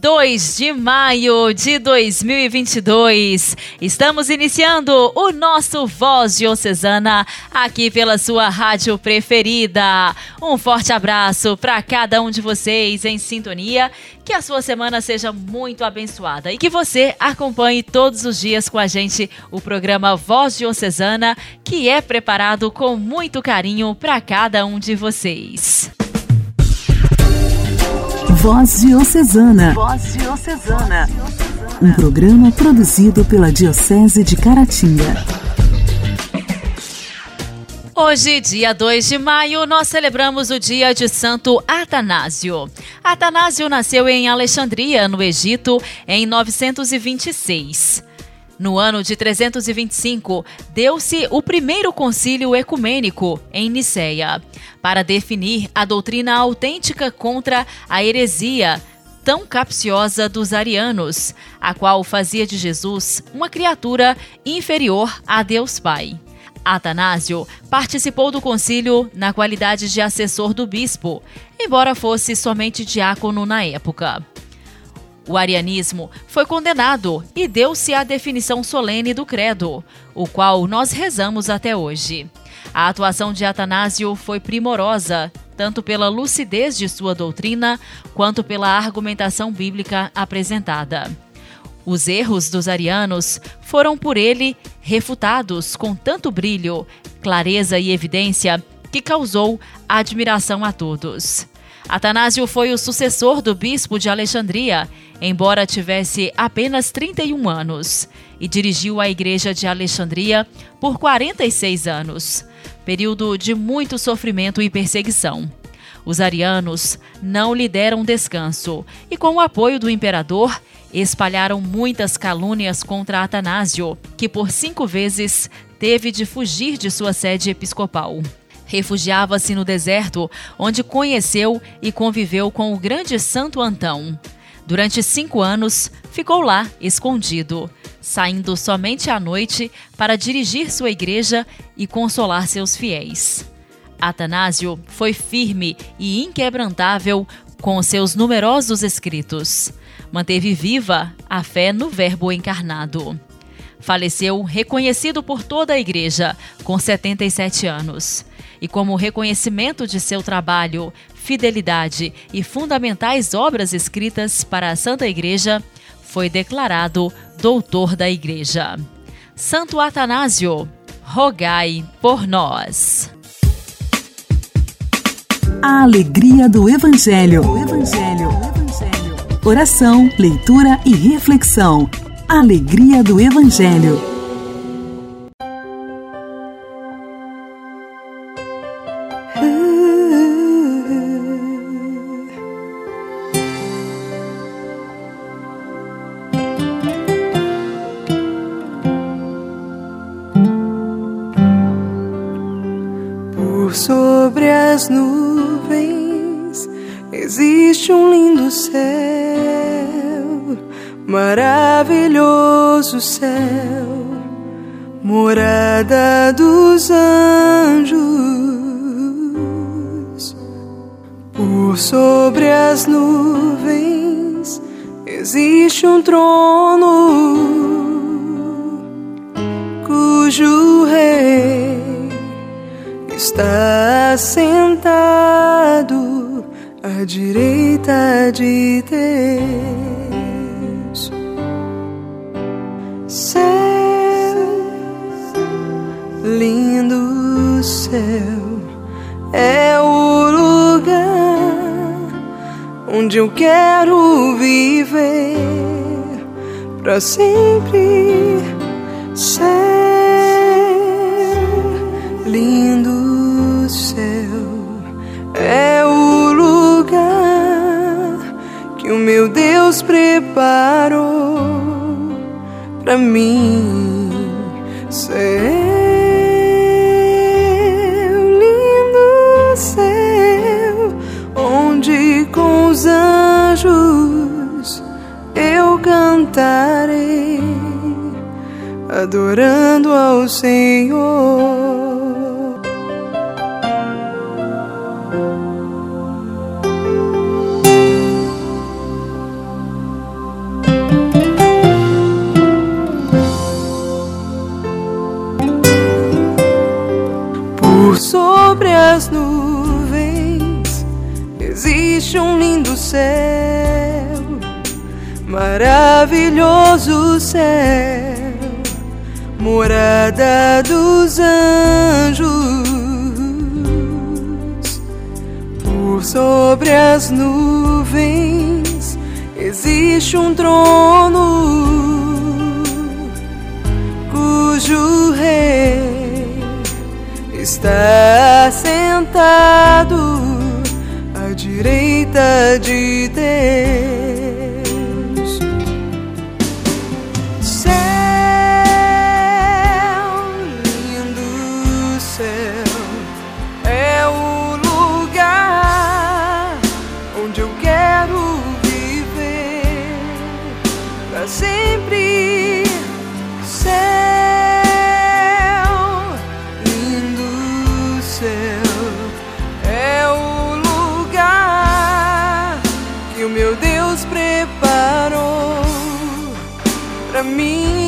2 de maio de 2022. Estamos iniciando o nosso Voz Diocesana aqui pela sua rádio preferida. Um forte abraço para cada um de vocês em sintonia. Que a sua semana seja muito abençoada e que você acompanhe todos os dias com a gente o programa Voz Diocesana, que é preparado com muito carinho para cada um de vocês. Voz Diocesana. Voz Diocesana. Um programa produzido pela Diocese de Caratinga. Hoje, dia 2 de maio, nós celebramos o dia de Santo Atanásio. Atanásio nasceu em Alexandria, no Egito, em 926. No ano de 325, deu-se o primeiro concílio ecumênico em Nicéia, para definir a doutrina autêntica contra a heresia tão capciosa dos arianos, a qual fazia de Jesus uma criatura inferior a Deus Pai. Atanásio participou do concílio na qualidade de assessor do bispo, embora fosse somente diácono na época. O arianismo foi condenado e deu-se a definição solene do credo, o qual nós rezamos até hoje. A atuação de Atanásio foi primorosa, tanto pela lucidez de sua doutrina quanto pela argumentação bíblica apresentada. Os erros dos arianos foram por ele refutados com tanto brilho, clareza e evidência que causou admiração a todos. Atanásio foi o sucessor do bispo de Alexandria, embora tivesse apenas 31 anos, e dirigiu a igreja de Alexandria por 46 anos, período de muito sofrimento e perseguição. Os arianos não lhe deram descanso e, com o apoio do imperador, espalharam muitas calúnias contra Atanásio, que por cinco vezes teve de fugir de sua sede episcopal. Refugiava-se no deserto, onde conheceu e conviveu com o grande Santo Antão. Durante cinco anos, ficou lá, escondido, saindo somente à noite para dirigir sua igreja e consolar seus fiéis. Atanásio foi firme e inquebrantável com seus numerosos escritos. Manteve viva a fé no Verbo encarnado. Faleceu reconhecido por toda a igreja, com 77 anos e como reconhecimento de seu trabalho, fidelidade e fundamentais obras escritas para a Santa Igreja, foi declarado doutor da Igreja. Santo Atanásio, rogai por nós. A alegria do Evangelho. O Evangelho. O Evangelho. Oração, leitura e reflexão. Alegria do Evangelho. as nuvens existe um lindo céu, maravilhoso céu, morada dos anjos. Por sobre as nuvens existe um trono cujo rei está sentado à direita de Deus. Céu, lindo céu, é o lugar onde eu quero viver para sempre. Céu, lindo céu é o lugar que o meu Deus preparou pra mim céu lindo céu, onde com os anjos eu cantarei, adorando ao Senhor. Céu, maravilhoso céu, morada dos anjos. Por sobre as nuvens existe um trono cujo rei está sentado de para mim.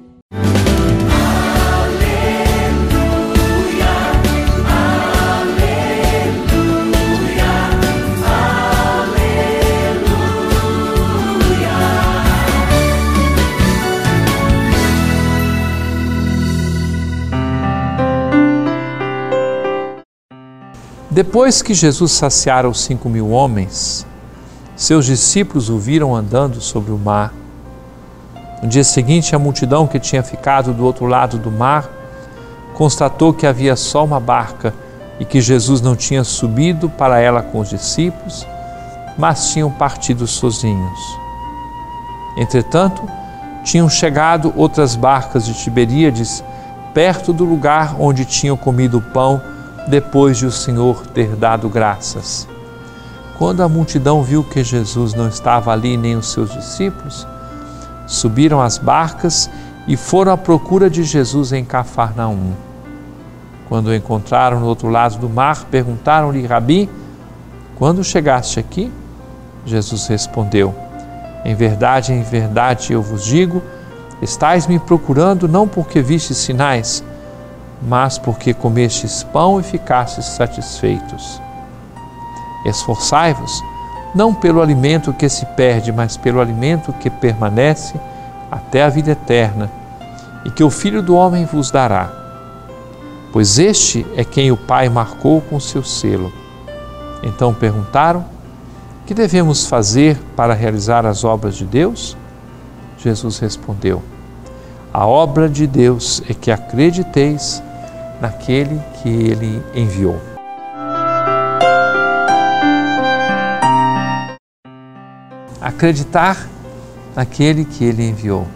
Depois que Jesus saciara os cinco mil homens, seus discípulos o viram andando sobre o mar. No dia seguinte, a multidão que tinha ficado do outro lado do mar constatou que havia só uma barca e que Jesus não tinha subido para ela com os discípulos, mas tinham partido sozinhos. Entretanto, tinham chegado outras barcas de Tiberíades perto do lugar onde tinham comido o pão depois de o Senhor ter dado graças. Quando a multidão viu que Jesus não estava ali nem os seus discípulos, subiram as barcas e foram à procura de Jesus em Cafarnaum. Quando o encontraram no outro lado do mar, perguntaram-lhe, Rabi, quando chegaste aqui? Jesus respondeu, Em verdade, em verdade eu vos digo, estais me procurando não porque vistes sinais, mas porque comestes pão e ficastes satisfeitos. Esforçai-vos, não pelo alimento que se perde, mas pelo alimento que permanece até a vida eterna, e que o Filho do Homem vos dará. Pois este é quem o Pai marcou com seu selo. Então perguntaram: Que devemos fazer para realizar as obras de Deus? Jesus respondeu: A obra de Deus é que acrediteis naquele que ele enviou. Acreditar naquele que ele enviou.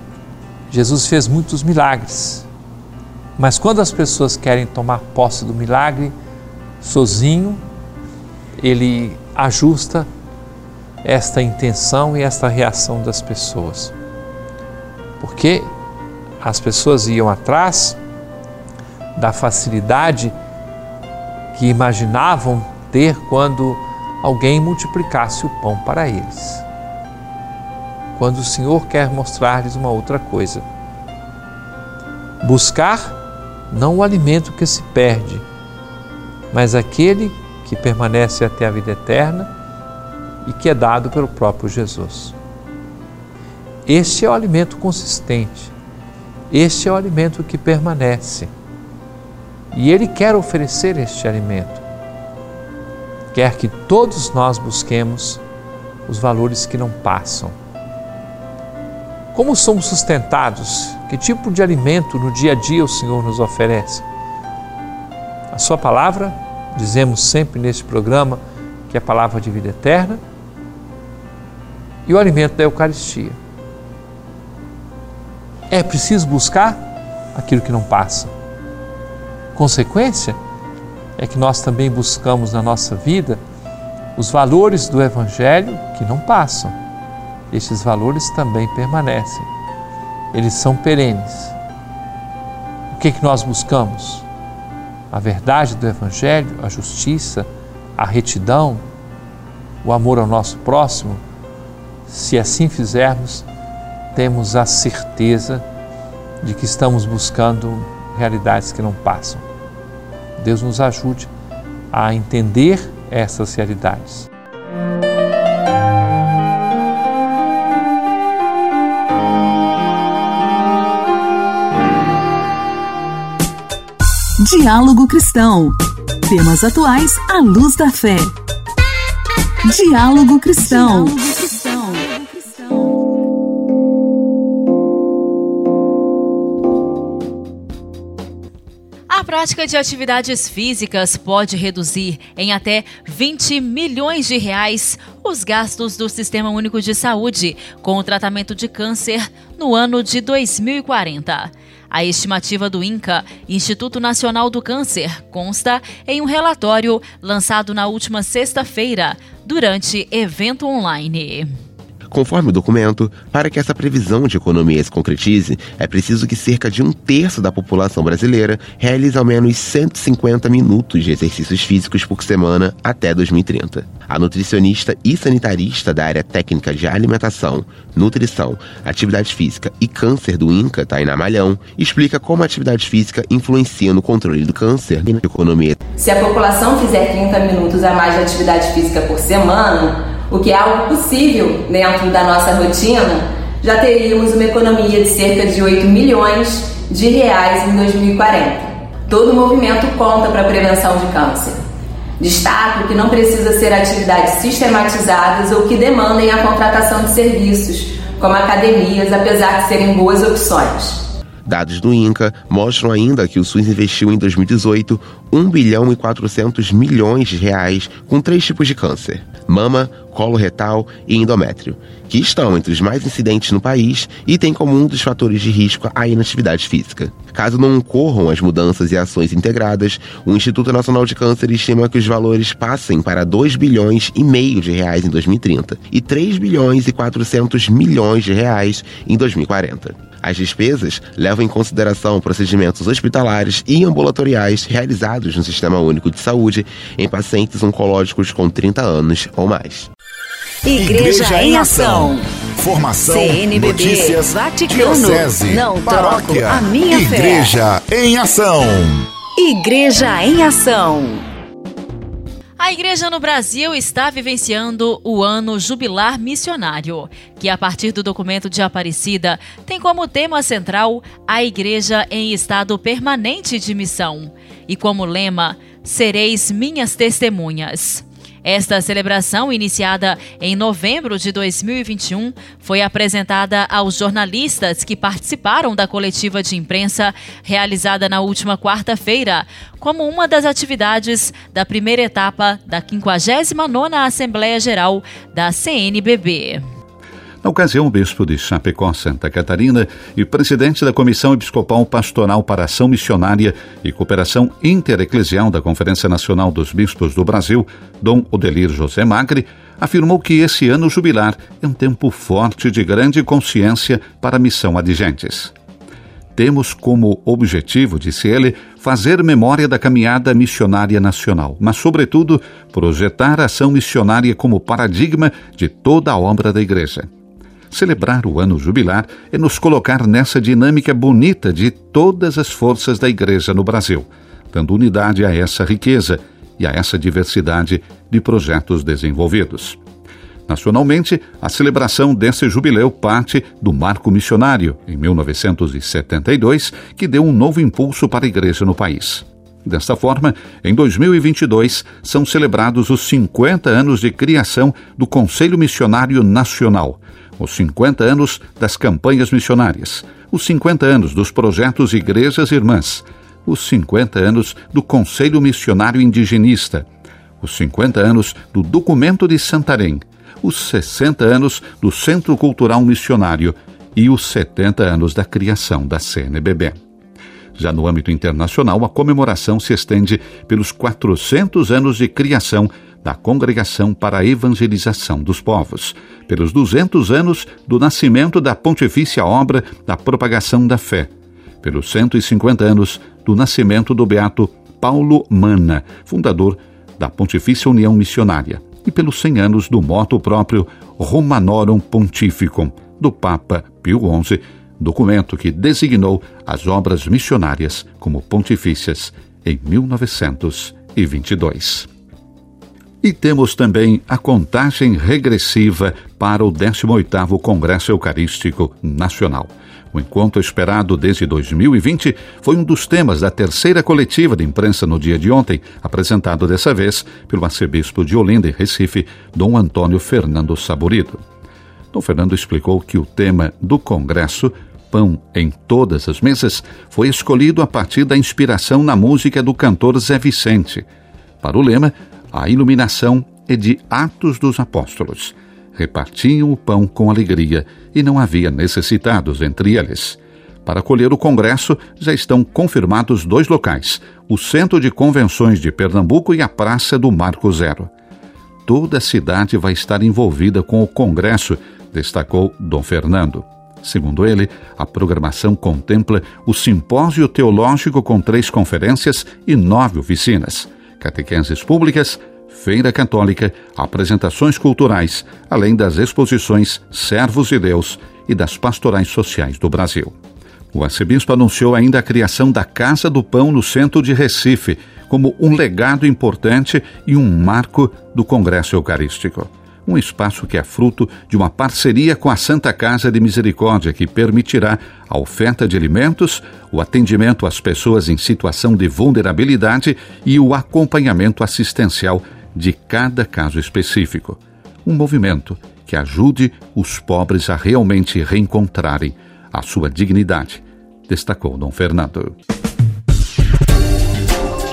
Jesus fez muitos milagres, mas quando as pessoas querem tomar posse do milagre sozinho, ele ajusta esta intenção e esta reação das pessoas. Porque as pessoas iam atrás da facilidade que imaginavam ter quando alguém multiplicasse o pão para eles. Quando o Senhor quer mostrar-lhes uma outra coisa. Buscar não o alimento que se perde, mas aquele que permanece até a vida eterna e que é dado pelo próprio Jesus. Este é o alimento consistente, este é o alimento que permanece. E Ele quer oferecer este alimento. Quer que todos nós busquemos os valores que não passam. Como somos sustentados? Que tipo de alimento no dia a dia o Senhor nos oferece? A Sua palavra, dizemos sempre neste programa, que é a palavra de vida eterna, e o alimento da Eucaristia. É preciso buscar aquilo que não passa. Consequência é que nós também buscamos na nossa vida os valores do Evangelho que não passam. Estes valores também permanecem. Eles são perenes. O que, é que nós buscamos? A verdade do Evangelho, a justiça, a retidão, o amor ao nosso próximo. Se assim fizermos, temos a certeza de que estamos buscando realidades que não passam. Deus nos ajude a entender essas realidades. Diálogo Cristão. Temas atuais à luz da fé. Diálogo Cristão. Diálogo prática de atividades físicas pode reduzir em até 20 milhões de reais os gastos do Sistema Único de Saúde com o tratamento de câncer no ano de 2040. A estimativa do INCA, Instituto Nacional do Câncer, consta em um relatório lançado na última sexta-feira, durante evento online. Conforme o documento, para que essa previsão de economia se concretize, é preciso que cerca de um terço da população brasileira realize ao menos 150 minutos de exercícios físicos por semana até 2030. A nutricionista e sanitarista da área técnica de alimentação, nutrição, atividade física e câncer do INCA, Tainá Malhão, explica como a atividade física influencia no controle do câncer e na economia. Se a população fizer 30 minutos a mais de atividade física por semana, o que é algo possível dentro da nossa rotina, já teríamos uma economia de cerca de 8 milhões de reais em 2040. Todo movimento conta para a prevenção de câncer. Destaco que não precisa ser atividades sistematizadas ou que demandem a contratação de serviços, como academias, apesar de serem boas opções. Dados do INCA mostram ainda que o SUS investiu em 2018 1 bilhão e 400 milhões de reais com três tipos de câncer: mama, colo retal e endométrio, que estão entre os mais incidentes no país e têm como um dos fatores de risco a inatividade física. Caso não ocorram as mudanças e ações integradas, o Instituto Nacional de Câncer estima que os valores passem para 2 bilhões e meio de reais em 2030 e 3 bilhões e 400 milhões de reais em 2040. As despesas levam em consideração procedimentos hospitalares e ambulatoriais realizados no Sistema Único de Saúde em pacientes oncológicos com 30 anos ou mais. Igreja, Igreja em Ação. Formação, CNBB, notícias, Vaticano, diocese, não paróquia, a minha Igreja fé. em Ação. Igreja em Ação. A igreja no Brasil está vivenciando o ano jubilar missionário, que a partir do documento de Aparecida tem como tema central a igreja em estado permanente de missão e como lema Sereis minhas testemunhas. Esta celebração, iniciada em novembro de 2021, foi apresentada aos jornalistas que participaram da coletiva de imprensa realizada na última quarta-feira, como uma das atividades da primeira etapa da 59ª Assembleia Geral da CNBB. Na ocasião, o bispo de Chapecó, Santa Catarina, e presidente da Comissão Episcopal Pastoral para Ação Missionária e Cooperação Intereclesial da Conferência Nacional dos Bispos do Brasil, Dom Odelir José Magre, afirmou que esse ano jubilar é um tempo forte de grande consciência para a missão adigentes. Temos como objetivo, disse ele, fazer memória da caminhada missionária nacional, mas, sobretudo, projetar a ação missionária como paradigma de toda a obra da Igreja. Celebrar o ano jubilar é nos colocar nessa dinâmica bonita de todas as forças da Igreja no Brasil, dando unidade a essa riqueza e a essa diversidade de projetos desenvolvidos. Nacionalmente, a celebração desse jubileu parte do Marco Missionário, em 1972, que deu um novo impulso para a igreja no país. Desta forma, em 2022, são celebrados os 50 anos de criação do Conselho Missionário Nacional, os 50 anos das campanhas missionárias, os 50 anos dos projetos Igrejas Irmãs, os 50 anos do Conselho Missionário Indigenista, os 50 anos do Documento de Santarém, os 60 anos do Centro Cultural Missionário. E os 70 anos da criação da CNBB. Já no âmbito internacional, a comemoração se estende pelos 400 anos de criação da Congregação para a Evangelização dos Povos, pelos 200 anos do nascimento da Pontifícia Obra da Propagação da Fé, pelos 150 anos do nascimento do Beato Paulo Mana, fundador da Pontifícia União Missionária, e pelos 100 anos do moto próprio Romanorum Pontificum, do Papa Pio XI, documento que designou as obras missionárias como pontifícias em 1922. E temos também a contagem regressiva para o 18º Congresso Eucarístico Nacional. O encontro esperado desde 2020 foi um dos temas da terceira coletiva de imprensa no dia de ontem, apresentado dessa vez pelo arcebispo de Olinda e Recife, Dom Antônio Fernando Saborido. Dom Fernando explicou que o tema do Congresso, Pão em Todas as Mesas, foi escolhido a partir da inspiração na música do cantor Zé Vicente. Para o lema, a iluminação é de Atos dos Apóstolos. Repartiam o pão com alegria e não havia necessitados entre eles. Para acolher o Congresso, já estão confirmados dois locais: o Centro de Convenções de Pernambuco e a Praça do Marco Zero. Toda a cidade vai estar envolvida com o Congresso, destacou Dom Fernando. Segundo ele, a programação contempla o Simpósio Teológico com três conferências e nove oficinas, catequeses públicas, feira católica, apresentações culturais, além das exposições Servos de Deus e das pastorais sociais do Brasil. O arcebispo anunciou ainda a criação da Casa do Pão no centro de Recife, como um legado importante e um marco do Congresso Eucarístico um espaço que é fruto de uma parceria com a Santa Casa de Misericórdia, que permitirá a oferta de alimentos, o atendimento às pessoas em situação de vulnerabilidade e o acompanhamento assistencial de cada caso específico. Um movimento que ajude os pobres a realmente reencontrarem a sua dignidade, destacou Dom Fernando.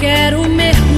quero mergulhar.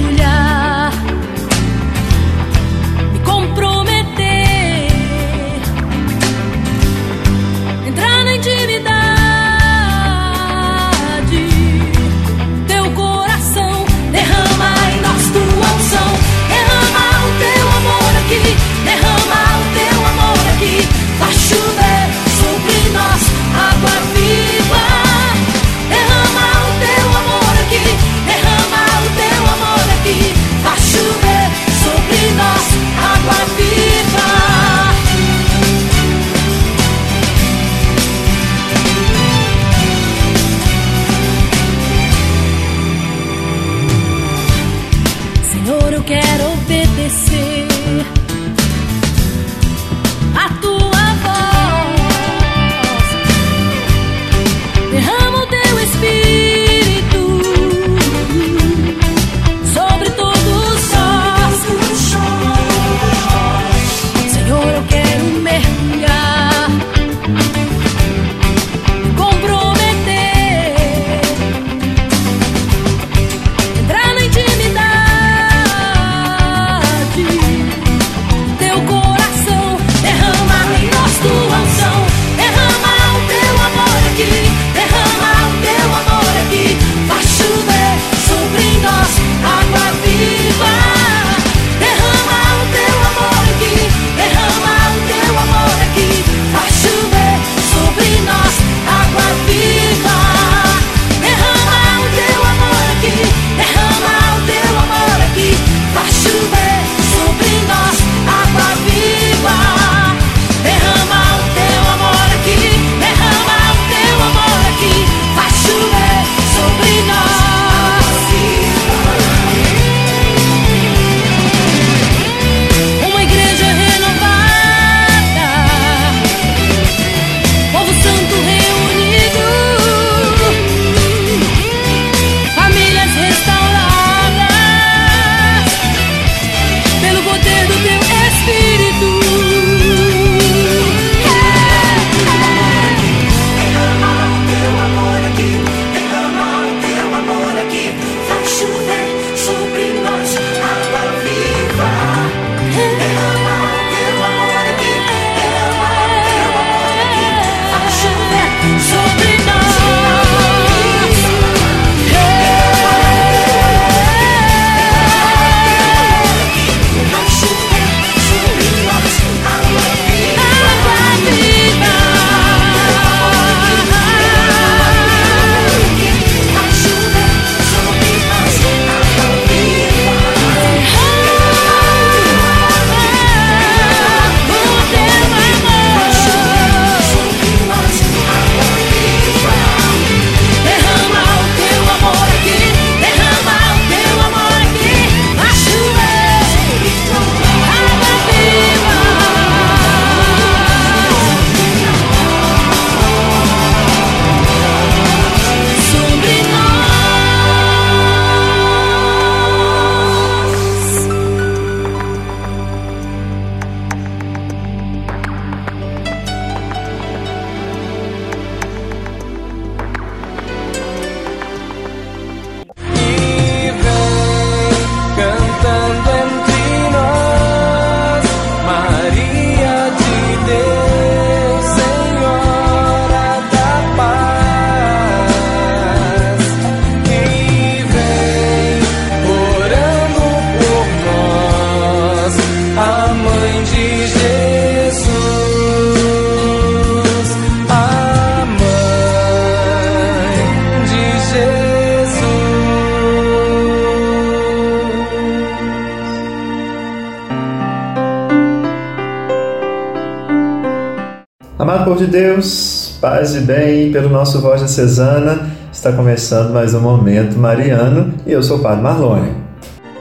Povo de Deus, paz e bem, pelo nosso Voz Diocesana, está começando mais um Momento Mariano e eu sou o Padre Marlone.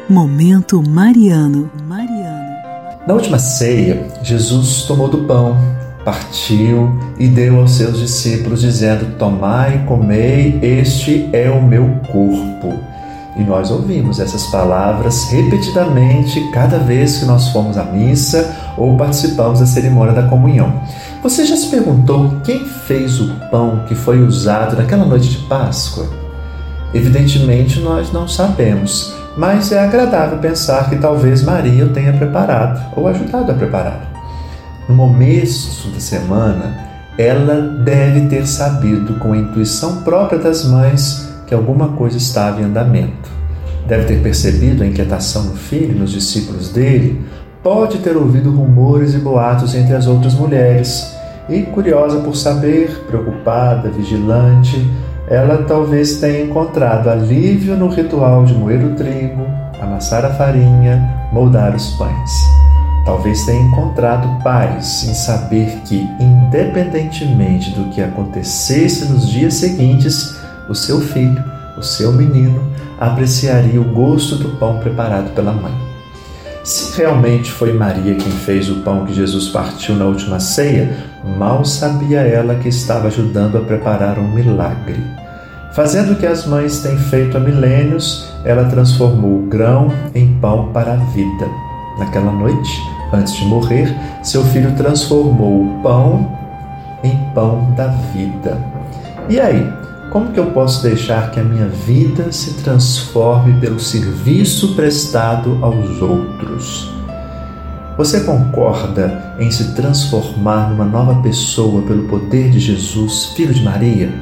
Momento Mariano, Mariano. Na última ceia, Jesus tomou do pão, partiu e deu aos seus discípulos, dizendo: Tomai e comei, este é o meu corpo. E nós ouvimos essas palavras repetidamente cada vez que nós fomos à missa ou participamos da cerimônia da comunhão. Você já se perguntou quem fez o pão que foi usado naquela noite de Páscoa? Evidentemente nós não sabemos, mas é agradável pensar que talvez Maria o tenha preparado ou ajudado a preparar. No começo da semana, ela deve ter sabido com a intuição própria das mães que alguma coisa estava em andamento. Deve ter percebido a inquietação no filho e nos discípulos dele, pode ter ouvido rumores e boatos entre as outras mulheres, e, curiosa por saber, preocupada, vigilante, ela talvez tenha encontrado alívio no ritual de moer o trigo, amassar a farinha, moldar os pães. Talvez tenha encontrado paz em saber que, independentemente do que acontecesse nos dias seguintes, o seu filho, o seu menino, apreciaria o gosto do pão preparado pela mãe. Se realmente foi Maria quem fez o pão que Jesus partiu na última ceia, mal sabia ela que estava ajudando a preparar um milagre. Fazendo o que as mães têm feito há milênios, ela transformou o grão em pão para a vida. Naquela noite, antes de morrer, seu filho transformou o pão em pão da vida. E aí, como que eu posso deixar que a minha vida se transforme pelo serviço prestado aos outros? Você concorda em se transformar numa nova pessoa pelo poder de Jesus, filho de Maria?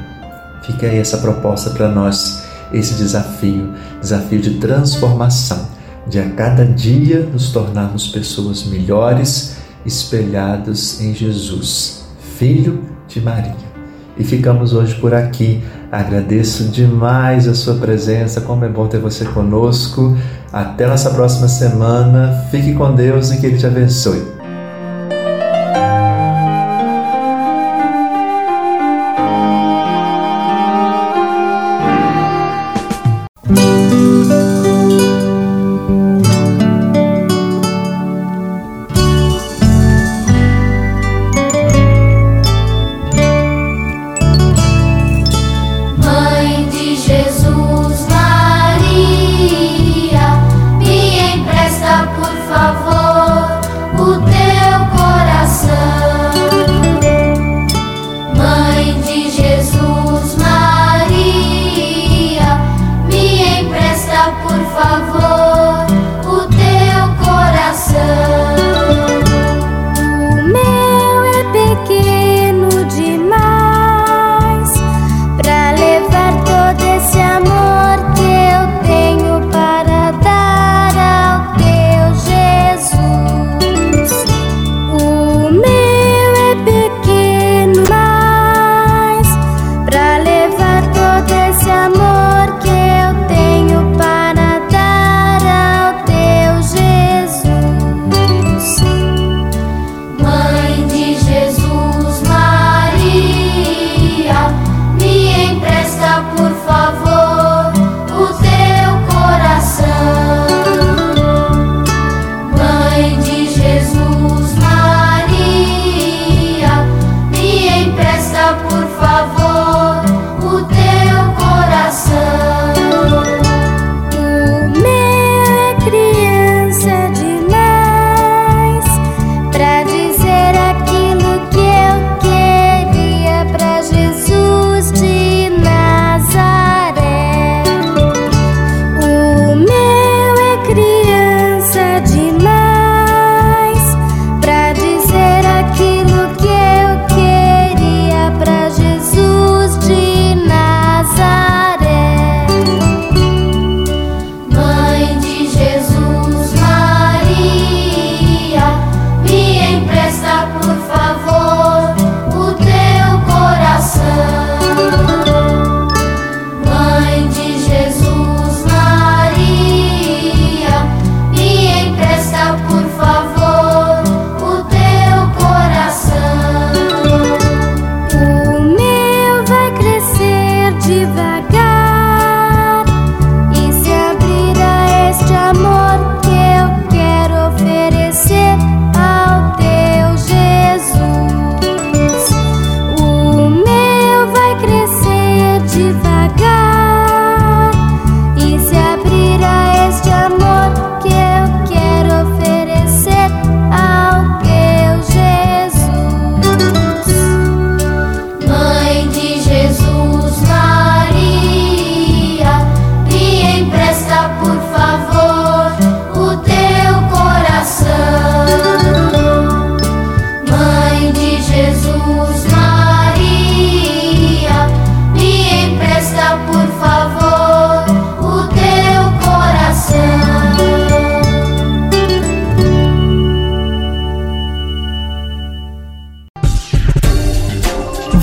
Fica aí essa proposta para nós, esse desafio, desafio de transformação, de a cada dia nos tornarmos pessoas melhores, espelhados em Jesus, Filho de Maria. E ficamos hoje por aqui. Agradeço demais a sua presença, como é bom ter você conosco. Até nossa próxima semana. Fique com Deus e que Ele te abençoe.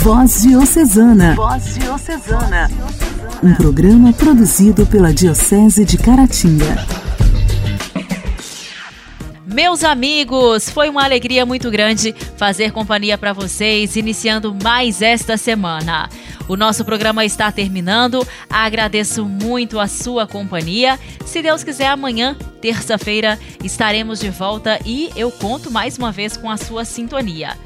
Voz Diocesana. Voz Diocesana. Um programa produzido pela Diocese de Caratinga. Meus amigos, foi uma alegria muito grande fazer companhia para vocês, iniciando mais esta semana. O nosso programa está terminando. Agradeço muito a sua companhia. Se Deus quiser, amanhã, terça-feira, estaremos de volta e eu conto mais uma vez com a sua sintonia.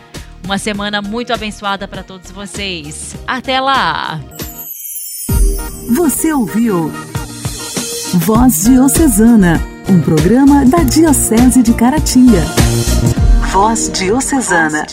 Uma semana muito abençoada para todos vocês. Até lá! Você ouviu Voz Diocesana um programa da Diocese de Caratinga. Voz Diocesana.